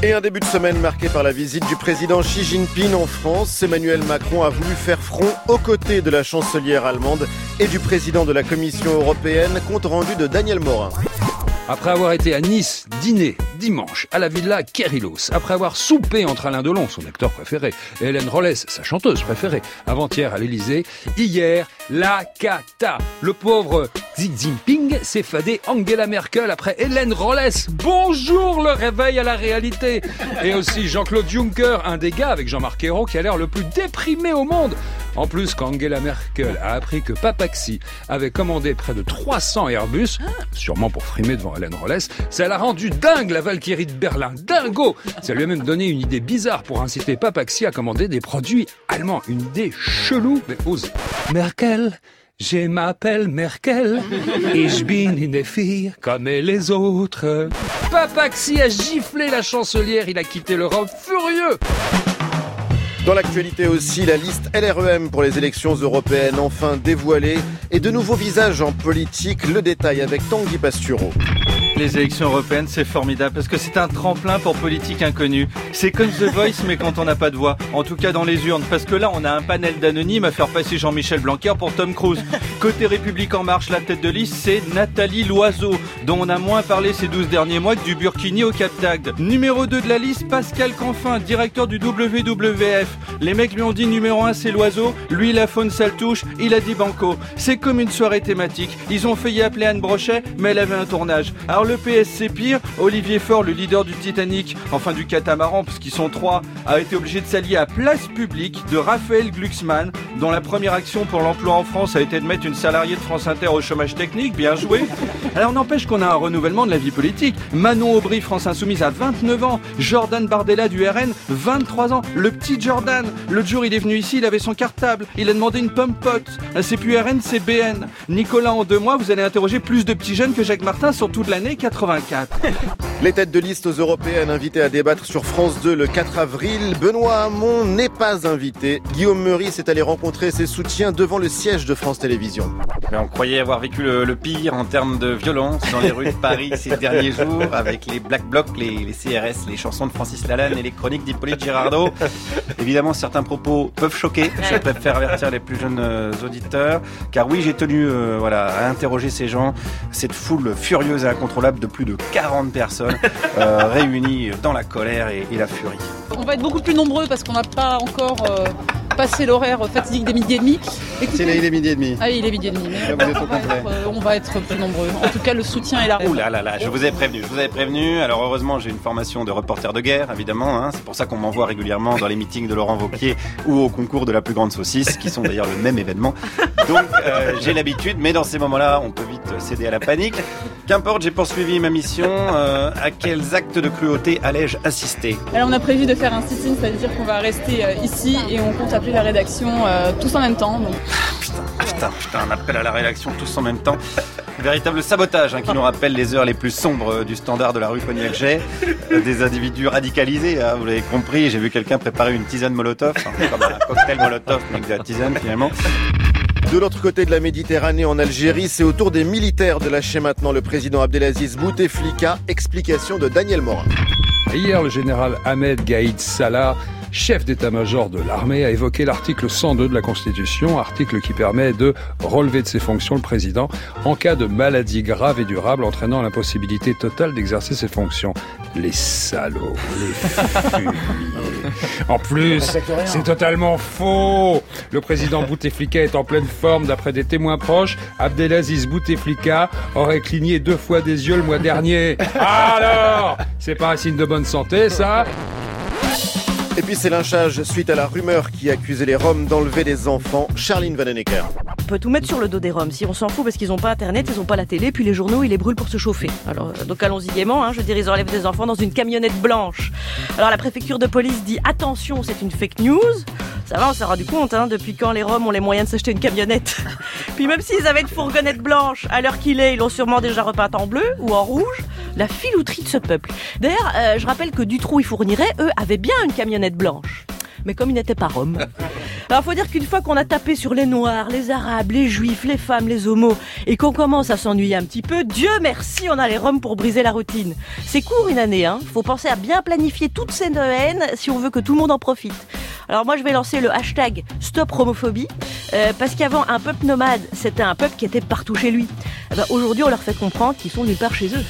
Et un début de semaine marqué par la visite du président Xi Jinping en France. Emmanuel Macron a voulu faire front aux côtés de la chancelière allemande et du président de la Commission européenne, compte rendu de Daniel Morin. Après avoir été à Nice dîner dimanche à la villa Kerilos, après avoir soupé entre Alain Delon, son acteur préféré, et Hélène Rollès, sa chanteuse préférée, avant-hier à l'Elysée, hier, la cata. Le pauvre Xi Jinping s'est fadé Angela Merkel après Hélène Rollès. Bonjour le réveil à la réalité. Et aussi Jean-Claude Juncker, un des gars avec Jean-Marc Ayrault qui a l'air le plus déprimé au monde. En plus, quand Angela Merkel a appris que Papaxi avait commandé près de 300 Airbus, sûrement pour frimer devant Hélène Rollès, ça l'a rendu dingue la Valkyrie de Berlin. Dingo Ça lui a même donné une idée bizarre pour inciter Papaxi à commander des produits allemands. Une idée chelou, mais osée. Merkel je m'appelle Merkel et je bin une fille comme les autres. Papaxi a giflé la chancelière, il a quitté l'Europe furieux. Dans l'actualité aussi, la liste LREM pour les élections européennes enfin dévoilée et de nouveaux visages en politique. Le détail avec Tanguy Pastureau. Les élections européennes, c'est formidable parce que c'est un tremplin pour politique inconnue. C'est comme The Voice, mais quand on n'a pas de voix. En tout cas dans les urnes. Parce que là, on a un panel d'anonymes à faire passer Jean-Michel Blanquer pour Tom Cruise. Côté République En Marche, la tête de liste, c'est Nathalie Loiseau, dont on a moins parlé ces 12 derniers mois que du Burkini au Cap d'Agde. Numéro 2 de la liste, Pascal Canfin, directeur du WWF. Les mecs lui ont dit numéro 1, c'est Loiseau. Lui, la faune, ça le touche. Il a dit Banco. C'est comme une soirée thématique. Ils ont failli appeler Anne Brochet, mais elle avait un tournage. Le PSC pire, Olivier Faure, le leader du Titanic, enfin du catamaran, parce qu'ils sont trois, a été obligé de s'allier à Place Publique de Raphaël Glucksmann, dont la première action pour l'emploi en France a été de mettre une salariée de France Inter au chômage technique, bien joué. Alors n'empêche qu'on a un renouvellement de la vie politique. Manon Aubry, France Insoumise, à 29 ans. Jordan Bardella du RN, 23 ans. Le petit Jordan, l'autre jour il est venu ici, il avait son cartable, il a demandé une pomme pote. C'est plus RN, c'est BN. Nicolas, en deux mois, vous allez interroger plus de petits jeunes que Jacques Martin sur toute l'année 84. Les têtes de liste aux européennes invitées à débattre sur France 2 le 4 avril. Benoît Hamon n'est pas invité. Guillaume Meurice est allé rencontrer ses soutiens devant le siège de France Télévisions. Mais on croyait avoir vécu le, le pire en termes de violence dans les rues de Paris ces derniers jours avec les Black Blocs, les, les CRS, les chansons de Francis Lalanne et les chroniques d'Hippolyte Girardot. Évidemment, certains propos peuvent choquer. Je préfère avertir les plus jeunes euh, auditeurs. Car oui, j'ai tenu euh, voilà, à interroger ces gens, cette foule furieuse et incontrôlable de plus de 40 personnes euh, réunies dans la colère et, et la furie. On va être beaucoup plus nombreux parce qu'on n'a pas encore euh, passé l'horaire fatidique des midi et demi. Écoutez- C'est là, il est midi et demi. Ah il est midi et demi. mais on, va être, euh, on va être plus nombreux. En tout cas, le soutien est là. Ouh là là là, je vous ai prévenu, je vous avais prévenu. Alors heureusement, j'ai une formation de reporter de guerre, évidemment. hein. C'est pour ça qu'on m'envoie régulièrement dans les meetings de Laurent Vauquier ou au concours de la plus grande saucisse, qui sont d'ailleurs le même événement. Donc euh, j'ai l'habitude, mais dans ces moments-là, on peut vite céder à la panique. Qu'importe, j'ai poursuivi ma mission. Euh, à quels actes de cruauté allais-je assister? Alors, on a prévu de faire un sit-in, c'est-à-dire qu'on va rester euh, ici et on compte appeler la rédaction tous en même temps. Donc, Putain, putain, putain, un appel à la rédaction tous en même temps. Véritable sabotage hein, qui nous rappelle les heures les plus sombres du standard de la rue. Euh, Des individus radicalisés, hein, vous l'avez compris. J'ai vu quelqu'un préparer une tisane Molotov, hein, comme un cocktail Molotov, mais avec de la tisane finalement. De l'autre côté de la Méditerranée, en Algérie, c'est au tour des militaires de lâcher maintenant le président Abdelaziz Bouteflika. Explication de Daniel Morin. Hier, le général Ahmed Gaïd Salah, chef d'état-major de l'armée, a évoqué l'article 102 de la Constitution, article qui permet de relever de ses fonctions le président en cas de maladie grave et durable entraînant l'impossibilité totale d'exercer ses fonctions. Les salauds, les fumiers. En plus, c'est totalement faux. Le président Bouteflika est en pleine forme d'après des témoins proches. Abdelaziz Bouteflika aurait cligné deux fois des yeux le mois dernier. Alors, c'est pas un signe de bonne santé, ça Et puis c'est lynchage suite à la rumeur qui accusait les Roms d'enlever des enfants. Charline Vanhoenacker. On peut tout mettre sur le dos des Roms. Si on s'en fout parce qu'ils n'ont pas internet, ils n'ont pas la télé, puis les journaux, ils les brûlent pour se chauffer. Alors, euh, donc allons-y gaiement, hein. je veux dire, ils enlèvent des enfants dans une camionnette blanche. Alors la préfecture de police dit attention, c'est une fake news. Ça va, on s'en rendu compte, hein, depuis quand les Roms ont les moyens de s'acheter une camionnette? puis même s'ils avaient une fourgonnette blanche, à l'heure qu'il est, ils l'ont sûrement déjà repeinte en bleu ou en rouge. La filouterie de ce peuple. D'ailleurs, euh, je rappelle que Dutroux et Fourniret, eux, avaient bien une camionnette blanche. Mais comme ils n'étaient pas roms. Alors faut dire qu'une fois qu'on a tapé sur les noirs, les arabes, les juifs, les femmes, les homos, et qu'on commence à s'ennuyer un petit peu, Dieu merci, on a les roms pour briser la routine. C'est court une année, hein. Faut penser à bien planifier toutes ces Noël si on veut que tout le monde en profite. Alors moi je vais lancer le hashtag Stop Homophobie, euh, parce qu'avant un peuple nomade, c'était un peuple qui était partout chez lui. Eh ben, Aujourd'hui on leur fait comprendre qu'ils sont nulle part chez eux.